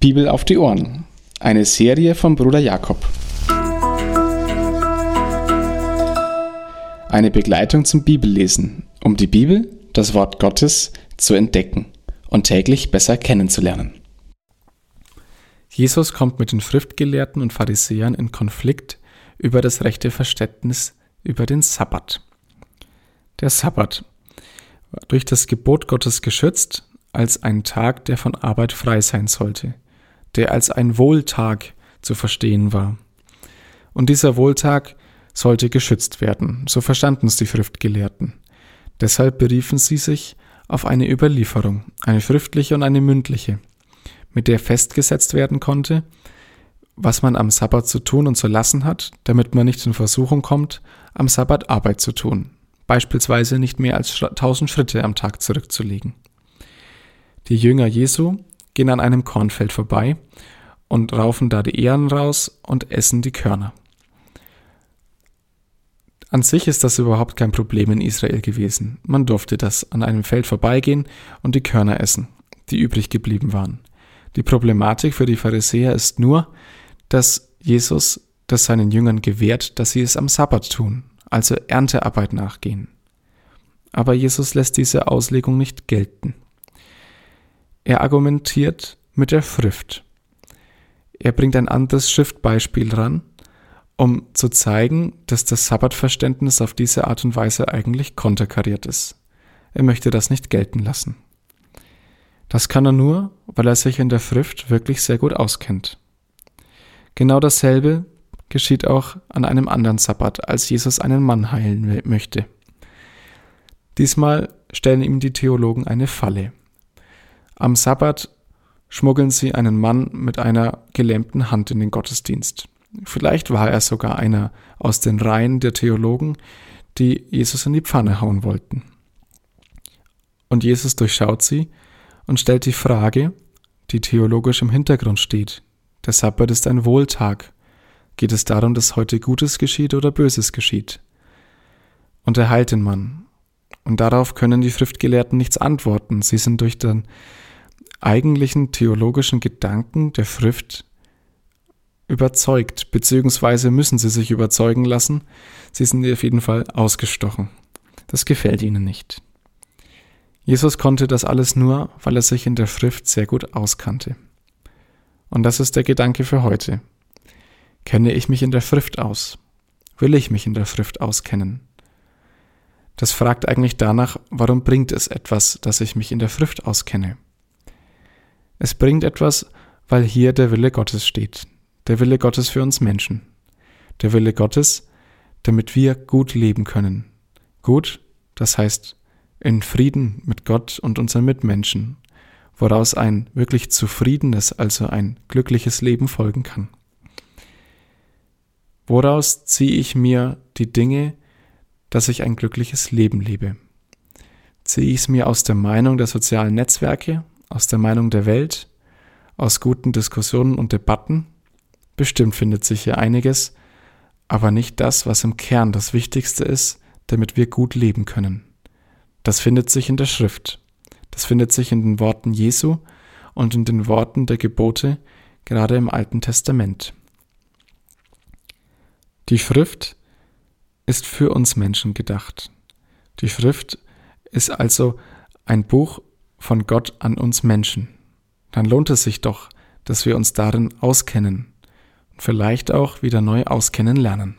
Bibel auf die Ohren. Eine Serie von Bruder Jakob. Eine Begleitung zum Bibellesen, um die Bibel, das Wort Gottes, zu entdecken und täglich besser kennenzulernen. Jesus kommt mit den Schriftgelehrten und Pharisäern in Konflikt über das rechte Verständnis über den Sabbat. Der Sabbat, durch das Gebot Gottes geschützt, als ein Tag, der von Arbeit frei sein sollte – der als ein Wohltag zu verstehen war. Und dieser Wohltag sollte geschützt werden, so verstanden es die Schriftgelehrten. Deshalb beriefen sie sich auf eine Überlieferung, eine schriftliche und eine mündliche, mit der festgesetzt werden konnte, was man am Sabbat zu tun und zu lassen hat, damit man nicht in Versuchung kommt, am Sabbat Arbeit zu tun, beispielsweise nicht mehr als tausend Schritte am Tag zurückzulegen. Die Jünger Jesu gehen an einem Kornfeld vorbei und raufen da die Ähren raus und essen die Körner. An sich ist das überhaupt kein Problem in Israel gewesen. Man durfte das an einem Feld vorbeigehen und die Körner essen, die übrig geblieben waren. Die Problematik für die Pharisäer ist nur, dass Jesus das seinen Jüngern gewährt, dass sie es am Sabbat tun, also Erntearbeit nachgehen. Aber Jesus lässt diese Auslegung nicht gelten. Er argumentiert mit der Schrift. Er bringt ein anderes Schriftbeispiel ran, um zu zeigen, dass das Sabbatverständnis auf diese Art und Weise eigentlich konterkariert ist. Er möchte das nicht gelten lassen. Das kann er nur, weil er sich in der Schrift wirklich sehr gut auskennt. Genau dasselbe geschieht auch an einem anderen Sabbat, als Jesus einen Mann heilen möchte. Diesmal stellen ihm die Theologen eine Falle. Am Sabbat schmuggeln sie einen Mann mit einer gelähmten Hand in den Gottesdienst. Vielleicht war er sogar einer aus den Reihen der Theologen, die Jesus in die Pfanne hauen wollten. Und Jesus durchschaut sie und stellt die Frage, die theologisch im Hintergrund steht. Der Sabbat ist ein Wohltag. Geht es darum, dass heute Gutes geschieht oder Böses geschieht? Und er heilt den Mann. Und darauf können die Schriftgelehrten nichts antworten. Sie sind durch den eigentlichen theologischen Gedanken der Schrift überzeugt, beziehungsweise müssen sie sich überzeugen lassen. Sie sind auf jeden Fall ausgestochen. Das gefällt ihnen nicht. Jesus konnte das alles nur, weil er sich in der Schrift sehr gut auskannte. Und das ist der Gedanke für heute. Kenne ich mich in der Schrift aus? Will ich mich in der Schrift auskennen? Das fragt eigentlich danach, warum bringt es etwas, dass ich mich in der Schrift auskenne? Es bringt etwas, weil hier der Wille Gottes steht. Der Wille Gottes für uns Menschen. Der Wille Gottes, damit wir gut leben können. Gut, das heißt in Frieden mit Gott und unseren Mitmenschen, woraus ein wirklich zufriedenes, also ein glückliches Leben folgen kann. Woraus ziehe ich mir die Dinge, dass ich ein glückliches Leben lebe? Ziehe ich es mir aus der Meinung der sozialen Netzwerke, aus der Meinung der Welt, aus guten Diskussionen und Debatten. Bestimmt findet sich hier einiges, aber nicht das, was im Kern das Wichtigste ist, damit wir gut leben können. Das findet sich in der Schrift. Das findet sich in den Worten Jesu und in den Worten der Gebote, gerade im Alten Testament. Die Schrift ist für uns Menschen gedacht. Die Schrift ist also ein Buch von Gott an uns Menschen, dann lohnt es sich doch, dass wir uns darin auskennen und vielleicht auch wieder neu auskennen lernen.